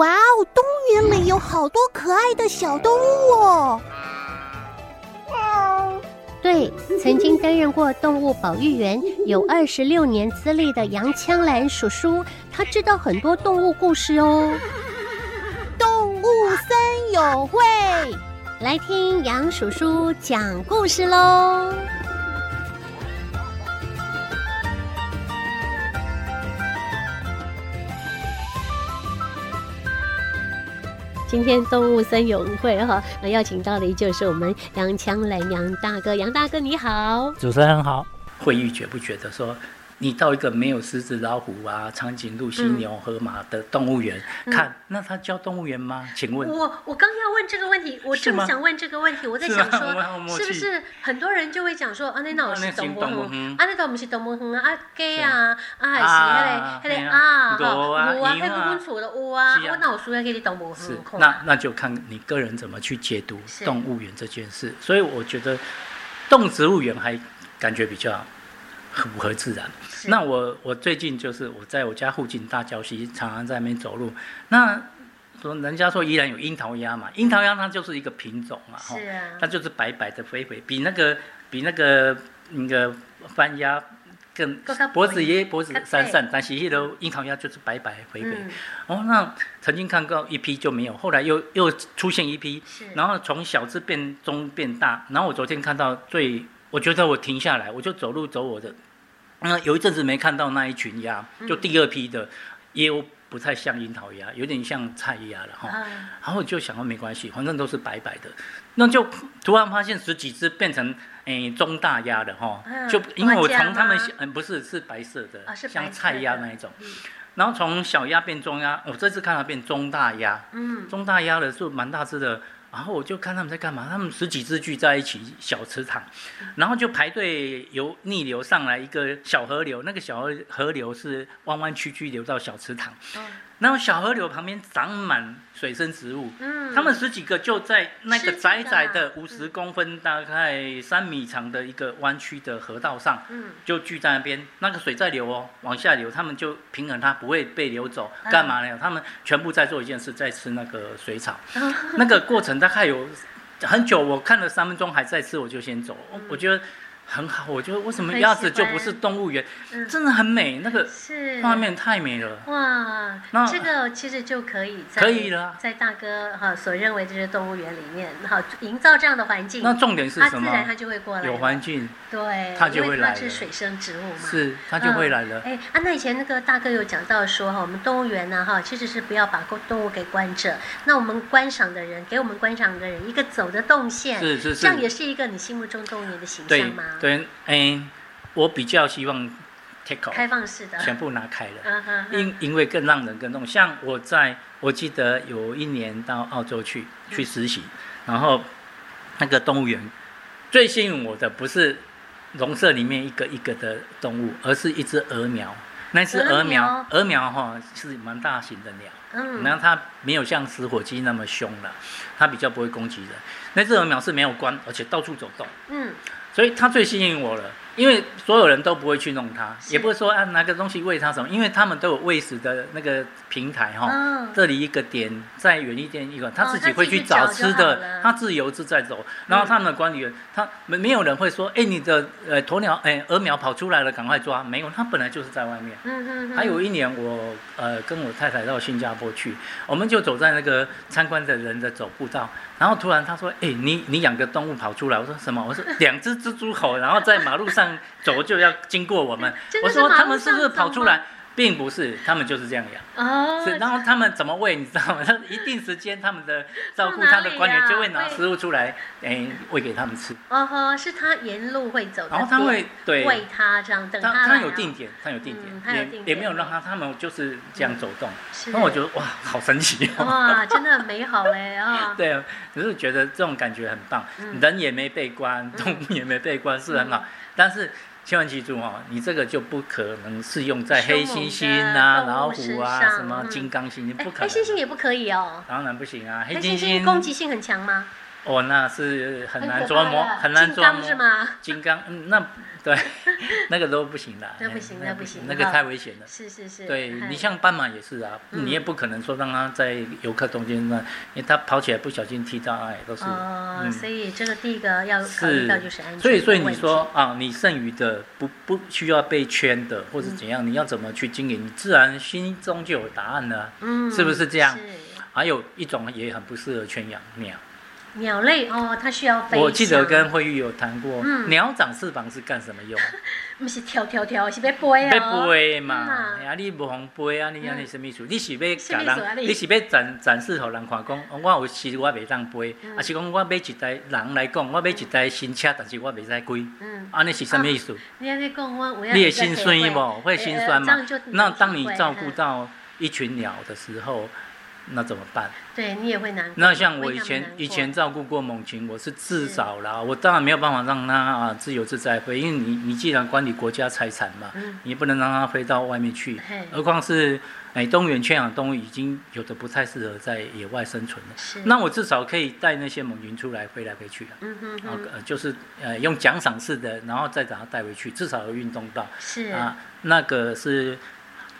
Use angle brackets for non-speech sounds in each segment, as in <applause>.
哇哦，动物园里有好多可爱的小动物哦。对，曾经担任过动物保育员 <laughs> 有二十六年资历的杨枪兰叔叔，他知道很多动物故事哦。动物森友会，来听杨叔叔讲故事喽。今天动物森友会哈，那邀请到的就是我们杨枪兰杨大哥，杨大哥你好，主持人好。会议觉不觉得说？你到一个没有狮子、老虎啊、长颈鹿、犀牛、河马的动物园、嗯、看，那它叫动物园吗？请问，我我刚要问这个问题，我正想问这个问题，我在想说，是不是很多人就会讲说，啊，那那是动物园，啊，那都不是动物园啊，鸡啊，啊，还是那个那个啊，牛啊，那个温楚的有啊，我哪有说要给你动物园？是，那那就看你个人怎么去解读动物园这件事。所以我觉得动植物园还感觉比较符合自然。那我我最近就是我在我家附近大礁溪，常常在那边走路。那说人家说依然有樱桃鸭嘛，樱桃鸭它就是一个品种嘛，哈、啊，它就是白白的肥肥，比那个比那个那个番鸭更脖子也脖子闪闪，但是那个樱桃鸭就是白白肥肥。嗯、哦，那曾经看过一批就没有，后来又又出现一批，然后从小只变中变大。然后我昨天看到最，我觉得我停下来，我就走路走我的。那有一阵子没看到那一群鸭，就第二批的，也不太像樱桃鸭，有点像菜鸭了哈。然后我就想说没关系，反正都是白白的，那就突然发现十几只变成诶、欸、中大鸭的哈，就因为我从他们嗯不是是白色的，像菜鸭那一种，然后从小鸭变中鸭，我这次看到变中大鸭，嗯，中大鸭的是蛮大只的。然后我就看他们在干嘛，他们十几只聚在一起小池塘，然后就排队由逆流上来一个小河流，那个小河河流是弯弯曲曲流到小池塘。然后小河流旁边长满水生植物，嗯，他们十几个就在那个窄窄的五十公分，大概三米长的一个弯曲的河道上，嗯，就聚在那边，那个水在流哦，往下流，他们就平衡它不会被流走，干嘛呢？他们全部在做一件事，在吃那个水草，<laughs> 那个过程大概有很久，我看了三分钟还在吃，我就先走，我觉得。很好，我觉得为什么鸭子就不是动物园？嗯真的很美，那个画面太美了。哇，那这个其实就可以在可以了，在大哥哈所认为这些动物园里面，好营造这样的环境。那重点是什么？自然它就会过来。有环境，对，它就会来。它是水生植物嘛，是它就会来了。哎啊，那以前那个大哥有讲到说哈，我们动物园呢哈，其实是不要把动物给关着，那我们观赏的人，给我们观赏的人一个走的动线，是是是，这样也是一个你心目中动物园的形象吗？对，哎，我比较希望 take off 开放式的，全部拿开了，因因为更让人更动。像我在，我记得有一年到澳洲去去实习，然后那个动物园最吸引我的不是笼舍里面一个一个的动物，而是一只鹅苗。那只鹅苗，鹅苗哈是蛮大型的鸟，嗯，然后它没有像食火鸡那么凶了，它比较不会攻击人。那只鹅苗是没有关，而且到处走动，嗯。所以它最吸引我了，因为所有人都不会去弄它，也不会说啊拿个东西喂它什么，因为他们都有喂食的那个平台哈，哦、这里一个点，再远一点一个，它自己会去找吃的，它、哦、自由自在走。然后他们的管理员，他没没有人会说，哎，你的呃鸵鸟哎鹅苗跑出来了，赶快抓，没有，它本来就是在外面。嗯嗯。还有一年我呃跟我太太到新加坡去，我们就走在那个参观的人的走步道。然后突然他说：“哎，你你养个动物跑出来？”我说：“什么？”我说：“两只蜘蛛猴，然后在马路上走就要经过我们。”我说：“他们是不是跑出来？”并不是，他们就是这样养。哦。是，然后他们怎么喂？你知道吗？他 <laughs> 一定时间，他们的照顾他的官员就会拿食物出来，哎，喂给他们吃。哦吼，是他沿路会走。然后他会对喂他这样等他。他有定点，他有定点，也也没有让他，他们就是这样走动。是。那我觉得哇，好神奇哦。哇，真的很 <laughs> 美好哎啊。对啊，只是觉得这种感觉很棒，人也没被关，动物也没被关，是很好，但是。千万记住哦，你这个就不可能适用在黑猩猩啊、老虎啊、什么金刚猩，猩不可能。黑猩猩也不可以哦。当然不行啊，黑猩猩攻击性很强吗？哦，那是很难琢磨，很难琢磨。金刚是吗？金刚，嗯，那对，<laughs> 那个都不行的。那不行，那不行，那个太危险了。是是是。对你像斑马也是啊，你也不可能说让它在游客中间那，因为它跑起来不小心踢到，哎，都是。哦，所以这个第一个要考虑到就是安全。所以所以你说啊，你剩余的不不需要被圈的或者怎样，你要怎么去经营，你自然心中就有答案了。嗯，是不是这样？是。还有一种也很不适合圈养鸟。鸟类哦，它需要飞。我记得跟慧玉有谈过，鸟长翅膀是干什么用？<laughs> 不是跳跳跳，是要飞啊。要飞嘛，啊，你无红飞啊，你安尼什么意思？你是要甲人，你是要展展示给人看，讲我有时我袂当飞，啊是讲我买一台人来讲，我买一台新车，但是我袂使开。嗯，安尼是什么意思？你安尼讲我，你会心酸无？会心酸嘛？那当你照顾到一群鸟的时候。那怎么办？对你也会难过。那像我以前以前照顾过猛禽，我是至少啦，我当然没有办法让它啊自由自在飞，因为你你既然管理国家财产嘛，你不能让它飞到外面去。何况是哎，动物园圈养动物已经有的不太适合在野外生存了。是。那我至少可以带那些猛禽出来飞来飞去的。嗯哼哼。呃，就是呃用奖赏式的，然后再把它带回去，至少有运动到。是。啊，那个是，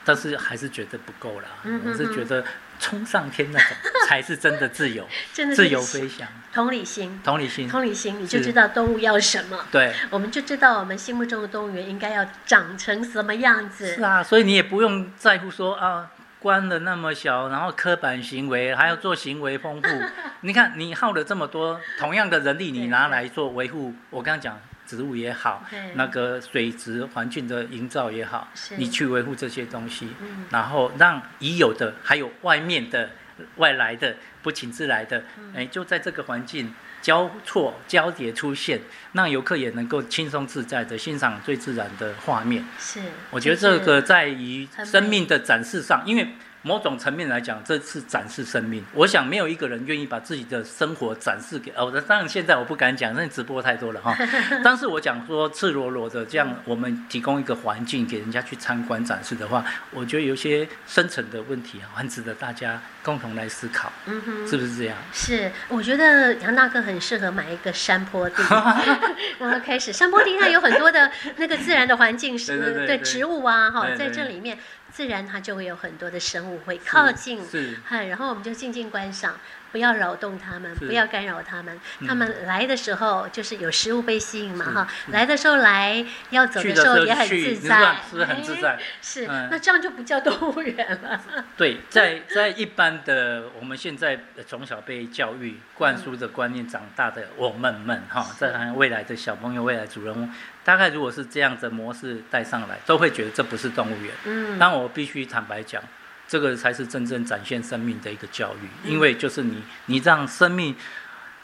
但是还是觉得不够啦。嗯哼哼。我是觉得。冲上天那种才是真的自由，<laughs> 真的自由飞翔。同理心，同理心，同理心，你就知道动物要什么。对，我们就知道我们心目中的动物园应该要长成什么样子。是啊，所以你也不用在乎说啊，关的那么小，然后刻板行为还要做行为丰富。<laughs> 你看，你耗了这么多同样的人力，你拿来做维护，我刚刚讲。植物也好，那个水质环境的营造也好，你去维护这些东西，然后让已有的还有外面的外来的不请自来的，哎，就在这个环境交错交叠出现，让游客也能够轻松自在的欣赏最自然的画面。是，我觉得这个在于生命的展示上，因为。某种层面来讲，这是展示生命。我想没有一个人愿意把自己的生活展示给哦。当然现在我不敢讲，因为直播太多了哈。<laughs> 但是我讲说赤裸裸的这样，我们提供一个环境给人家去参观展示的话，我觉得有些深层的问题很值得大家共同来思考。嗯哼，是不是这样？是，我觉得杨大哥很适合买一个山坡地，<laughs> 然后开始山坡地，它有很多的那个自然的环境，是，对植物啊，哈，在这里面。自然它就会有很多的生物会靠近，是，然后我们就静静观赏，不要扰动他们，不要干扰他们。他们来的时候就是有食物被吸引嘛，哈，来的时候来，要走的时候也很自在，是很自在，是。那这样就不叫动物园了。<laughs> 对，在在一般的我们现在从小被教育灌输的观念长大的我们们哈，在未来的小朋友、未来主人翁。大概如果是这样的模式带上来，都会觉得这不是动物园。嗯，但我必须坦白讲，这个才是真正展现生命的一个教育，嗯、因为就是你，你让生命，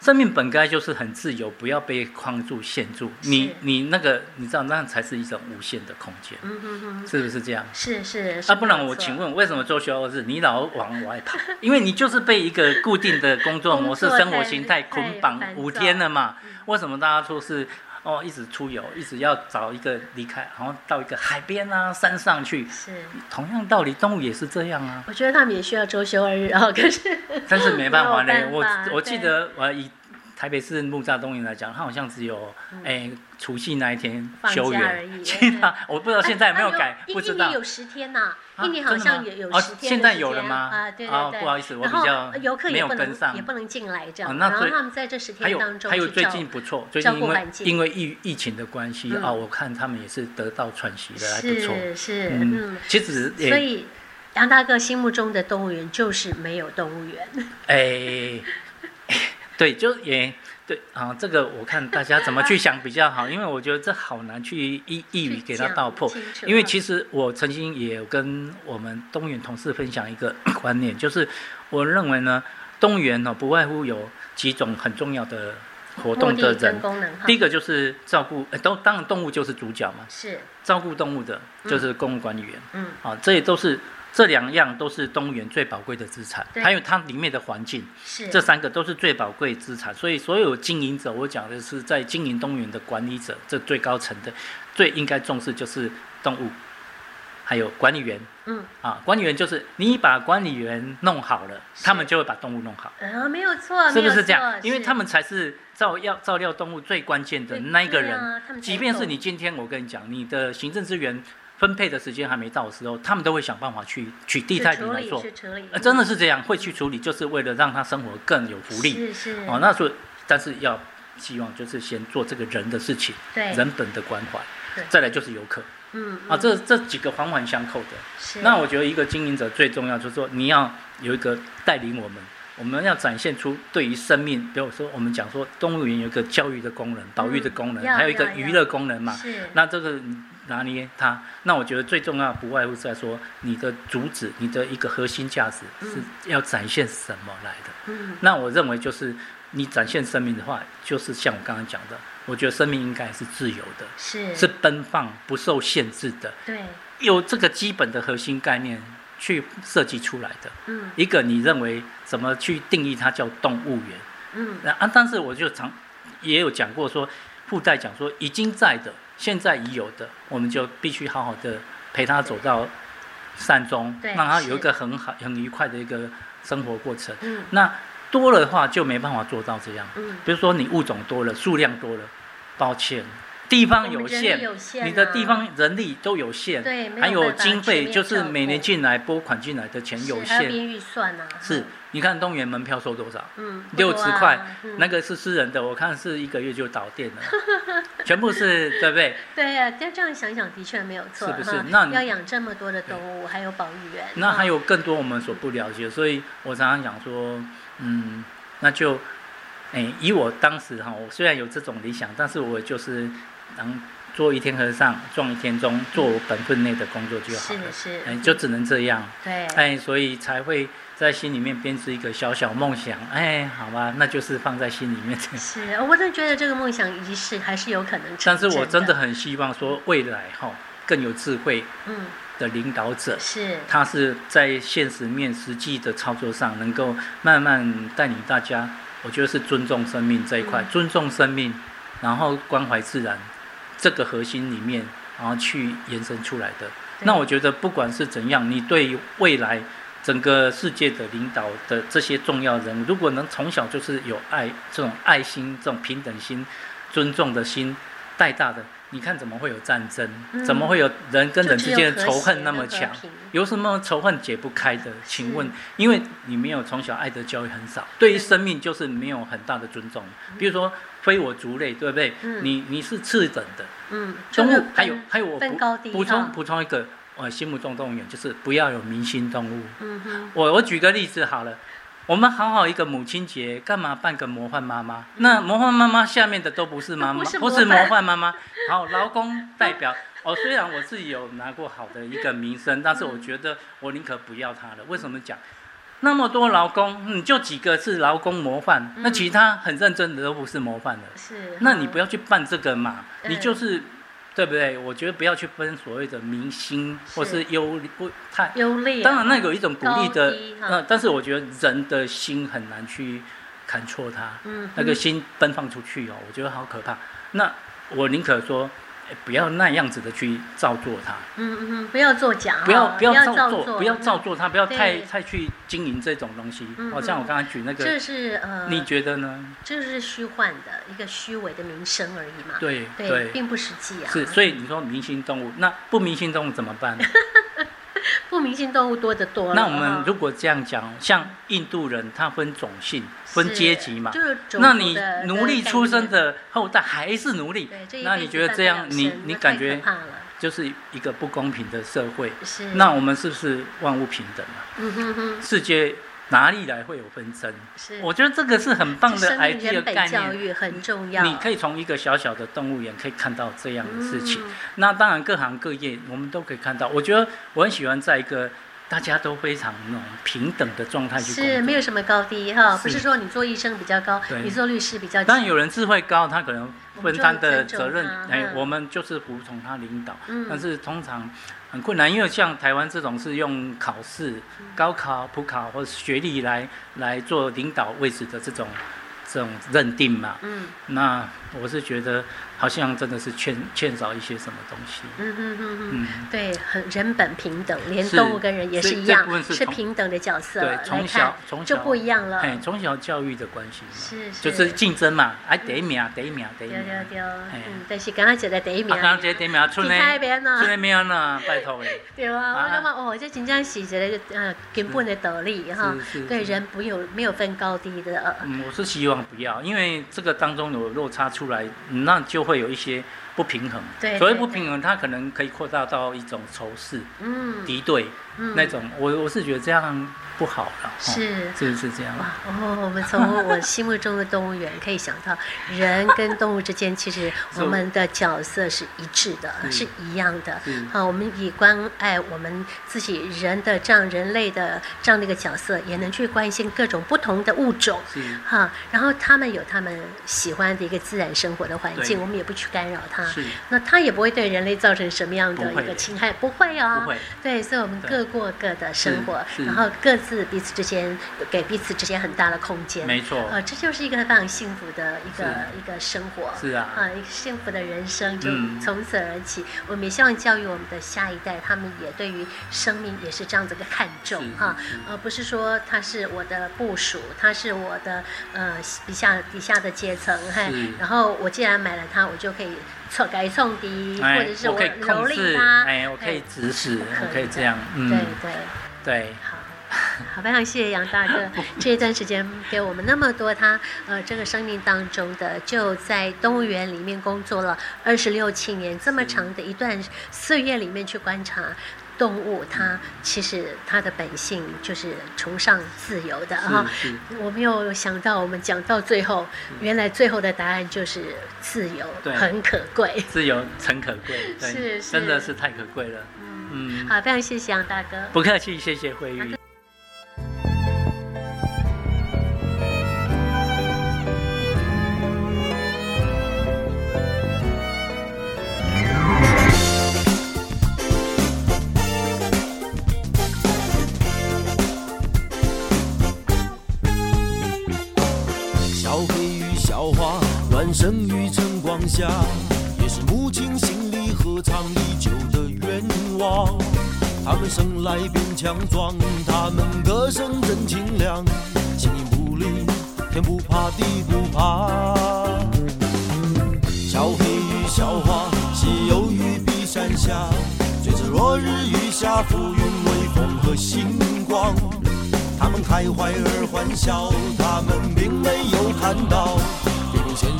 生命本该就是很自由，不要被框住、限住。你你那个，你知道，那才是一种无限的空间。嗯嗯嗯，是不是这样？是是。啊，不然我请问，为什么周学校是你老往外跑？因为你就是被一个固定的工作模式、生活形态捆绑五天了嘛？为什么大家说是？哦，一直出游，一直要找一个离开，然后到一个海边啊、山上去。是，同样道理，动物也是这样啊。我觉得他们也需要周休二日啊，可是。<laughs> 但是没办法呢，<laughs> 我我记得我以。台北市木栅动物园来讲，它好像只有哎除夕那一天休园，<laughs> 其他我不知道现在有没有改，不知道。有十天呐，一年好像也有十天。现在有了吗？啊，对对对。不好意思，我比较没有跟上，也不能进来这样。然后他们在这十天当中，还有最近不错，最近因为因为疫疫情的关系啊，我看他们也是得到喘息的，还不错。是是嗯，其实所以杨大哥心目中的动物园就是没有动物园。哎。<laughs> 对，就也对啊，这个我看大家怎么去想比较好，因为我觉得这好难去一一语给他道破。因为其实我曾经也有跟我们动物园同事分享一个 <coughs> 观念，就是我认为呢，动物园呢不外乎有几种很重要的活动的人，第一个就是照顾，都当然动物就是主角嘛，是照顾动物的，就是公务管理员，嗯，啊，这也都是。这两样都是动物园最宝贵的资产，还有它里面的环境，是这三个都是最宝贵资产。所以所有经营者，我讲的是在经营动物园的管理者，这最高层的，最应该重视就是动物。还有管理员。嗯，啊，管理员就是你把管理员弄好了，他们就会把动物弄好。啊，没有错，是不是这样？因为他们才是照料照料动物最关键的那一个人。即便是你今天我跟你讲，你的行政资源分配的时间还没到的时候，他们都会想办法去取替代品来做。呃，真的是这样，会去处理，就是为了让他生活更有福利。是是。哦，那所以，但是要希望就是先做这个人的事情，对，人本的关怀，对，再来就是游客。嗯，嗯啊，这这几个环环相扣的。是。那我觉得一个经营者最重要就是说，你要有一个带领我们，我们要展现出对于生命，比如说我们讲说动物园有一个教育的功能、保育的功能，嗯、还有一个娱乐功能嘛。是。那这个拿捏它，那我觉得最重要不外乎是在说你的主旨，你的一个核心价值是要展现什么来的。嗯。那我认为就是你展现生命的话，就是像我刚刚讲的。我觉得生命应该是自由的，是是奔放、不受限制的。对，有这个基本的核心概念去设计出来的。嗯，一个你认为怎么去定义它叫动物园？嗯，啊，但是我就常也有讲过说，附带讲说已经在的、现在已有的，我们就必须好好的陪他走到善终，让他有一个很好、很愉快的一个生活过程。嗯，那。多了的话就没办法做到这样。嗯，比如说你物种多了，数量多了，抱歉，地方有限，有限啊、你的地方人力都有限，对，还有经费，就是每年进来拨款进来的钱有限，预算啊。是，你看动物园门票收多少？嗯，六十块，嗯、那个是私人的，我看是一个月就倒店了，全部是对不对？<laughs> 对呀、啊，这样想想的确没有错，是不是？那要养这么多的动物，还有保育员，那还有更多我们所不了解，所以我常常讲说。嗯，那就，哎、欸，以我当时哈，我虽然有这种理想，但是我就是能做一天和尚撞一天钟，做我本分内的工作就好了。是是，哎、欸，就只能这样。对。哎、欸，所以才会在心里面编织一个小小梦想。哎、欸，好吧，那就是放在心里面。是，我真的觉得这个梦想仪式还是有可能成。但是我真的很希望说未来哈更有智慧。嗯。的领导者是，他是在现实面实际的操作上，能够慢慢带领大家。我觉得是尊重生命这一块，嗯、尊重生命，然后关怀自然这个核心里面，然后去延伸出来的。那我觉得不管是怎样，你对未来整个世界的领导的这些重要人物，如果能从小就是有爱这种爱心、这种平等心、尊重的心带大的。你看怎么会有战争？嗯、怎么会有人跟人之间的仇恨那么强？有什么仇恨解不开的？请问，因为你没有从小爱的教育很少，对于生命就是没有很大的尊重。比如说非我族类，对不对？嗯、你你是次等的。嗯。动物还有还有我补补充补充一个，我心目中动物园就是不要有明星动物。嗯哼。我我举个例子好了。我们好好一个母亲节，干嘛办个魔幻妈妈？那魔幻妈妈下面的都不是妈妈，不是魔幻妈妈。<laughs> 好，劳工代表哦，虽然我自己有拿过好的一个名声，但是我觉得我宁可不要他了。为什么讲？那么多劳工，你就几个是劳工模范，那其他很认真的都不是模范的。是，那你不要去办这个嘛，你就是。对不对？我觉得不要去分所谓的明星或是优不太优劣。当然，那有一种鼓励的，那但是我觉得人的心很难去看错它。嗯，那个心奔放出去哦，我觉得好可怕。那我宁可说。不要那样子的去照做它。嗯嗯嗯，不要作假。不要不要照做，不要照做它，不要太太去经营这种东西。好像我刚才举那个，这是呃，你觉得呢？这是虚幻的一个虚伪的名声而已嘛。对对，并不实际啊。是，所以你说明星动物，那不明星动物怎么办？<laughs> <laughs> 不明性动物多得多。那我们如果这样讲，像印度人，他分种姓。分阶级嘛，那你奴隶出生的后代还是奴隶，那你觉得这样，你你感觉就是一个不公平的社会？那我们是不是万物平等嘛？世界哪里来会有纷争？我觉得这个是很棒的 idea 概念，很重要。你可以从一个小小的动物园可以看到这样的事情。那当然各行各业我们都可以看到。我觉得我很喜欢在一个。大家都非常那种平等的状态去，是没有什么高低哈，不是说你做医生比较高，你做律师比较低。当然有人智慧高，他可能分担的责任，哎，我们就是服从他领导。但是通常很困难，因为像台湾这种是用考试、高考、普考或者学历来来做领导位置的这种这种认定嘛。嗯，那我是觉得好像真的是欠欠少一些什么东西。嗯嗯嗯嗯，对，很人本平等，连动物跟人也是一样，是，是平等的角色。对，从小从小就不一样了。哎，从小教育的关系是，是就是竞争嘛，哎，第一名，第一名，第一名。对对对，嗯，但是刚刚讲的第一名。刚刚讲第一名，出来？出来没有呢？拜托哎。<laughs> 对啊，我感觉哦，这真正是一个呃根本的道理哈。对人不有没有分高低的。嗯，我是希望不要，因为这个当中有落差出来，那就会有一些。不平衡，对，所谓不平衡，它可能可以扩大到一种仇视、嗯，敌对，嗯，那种，我我是觉得这样。不好了，是。是不是这样？哦，我们从我心目中的动物园可以想到，人跟动物之间其实我们的角色是一致的，是。一样的。好，我们以关爱我们自己人的这样人类的这样的一个角色，也能去关心各种不同的物种。哈，然后他们有他们喜欢的一个自然生活的环境，我们也不去干扰他。那它也不会对人类造成什么样的一个侵害，不会啊。不会。对，所以我们各过各的生活，然后各。自彼此之间给彼此之间很大的空间，没错，呃，这就是一个非常幸福的一个一个生活，是啊，啊，一个幸福的人生就从此而起。嗯、我们也希望教育我们的下一代，他们也对于生命也是这样子的看重哈，而不是说他是我的部属，他是我的呃 <laughs> 底下底下的阶层，嘿，然后我既然买了它，我就可以错改送的，或者是我蹂躏他，哎，我可以指使，我可以这样，嗯，对对对，好。好，非常谢谢杨大哥 <laughs> 这一段时间给我们那么多他呃这个生命当中的，就在动物园里面工作了二十六七年这么长的一段岁月里面去观察动物，它其实它的本性就是崇尚自由的哈。我没有想到我们讲到最后，原来最后的答案就是自由，很可贵，自由诚可贵，是，是。真的是太可贵了。嗯。嗯，好，非常谢谢杨大哥，不客气，谢谢慧玉。生于晨光下，也是母亲心里何尝已久的愿望。他们生来便强壮，他们歌声真清亮，形影不离，天不怕地不怕。小黑与小花，嬉游于碧山下，随着落日余下，浮云微风和星光。他们开怀而欢笑，他们并没有看到。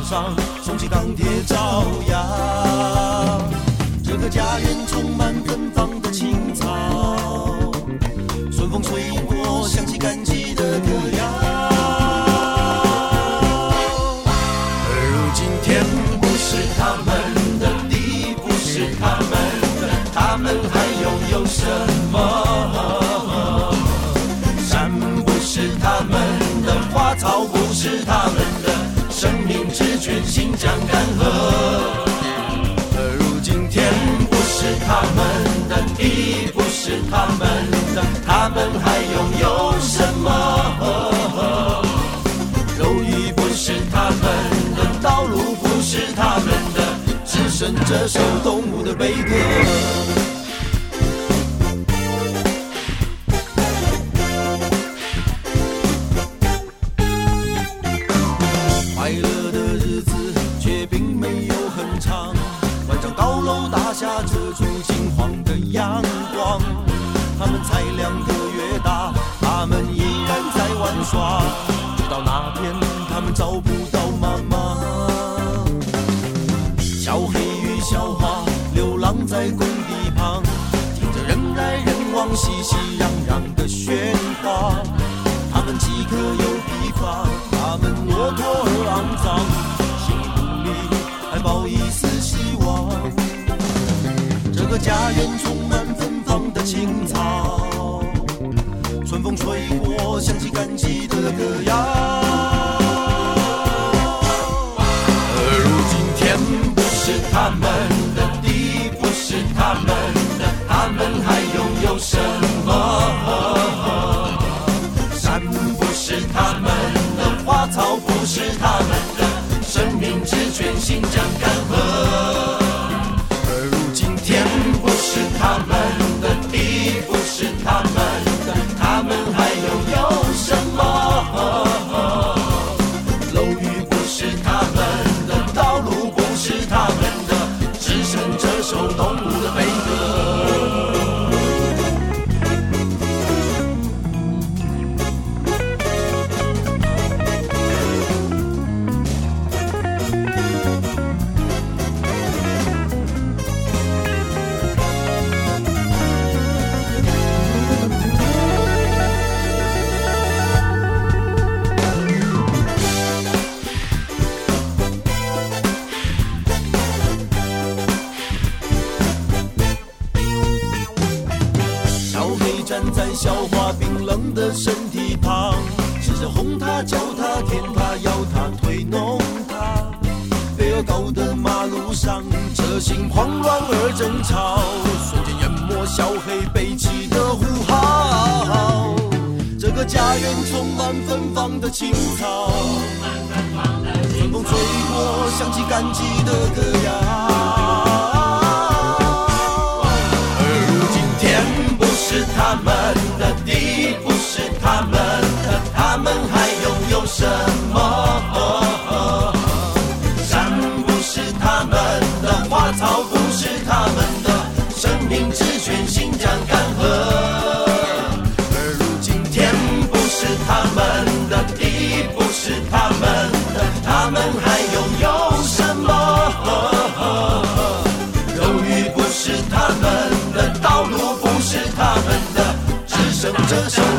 上，雄起钢铁朝阳。他们还拥有什么？肉衣不是他们的，道路不是他们的，只剩这首动物的悲歌。特有地方，他们落魄而肮脏，形影不离，还抱一丝希望。这个家园充满芬芳的青草。春风吹过，响起感激的歌谣。他，脚踏天塌，要他推弄他。飞蛾高的马路上，车行慌乱而争吵，瞬间淹没小黑背起的呼号。这个家园充满芬芳的青草，春风吹过，响起感激的歌谣。而今天不是他们 Just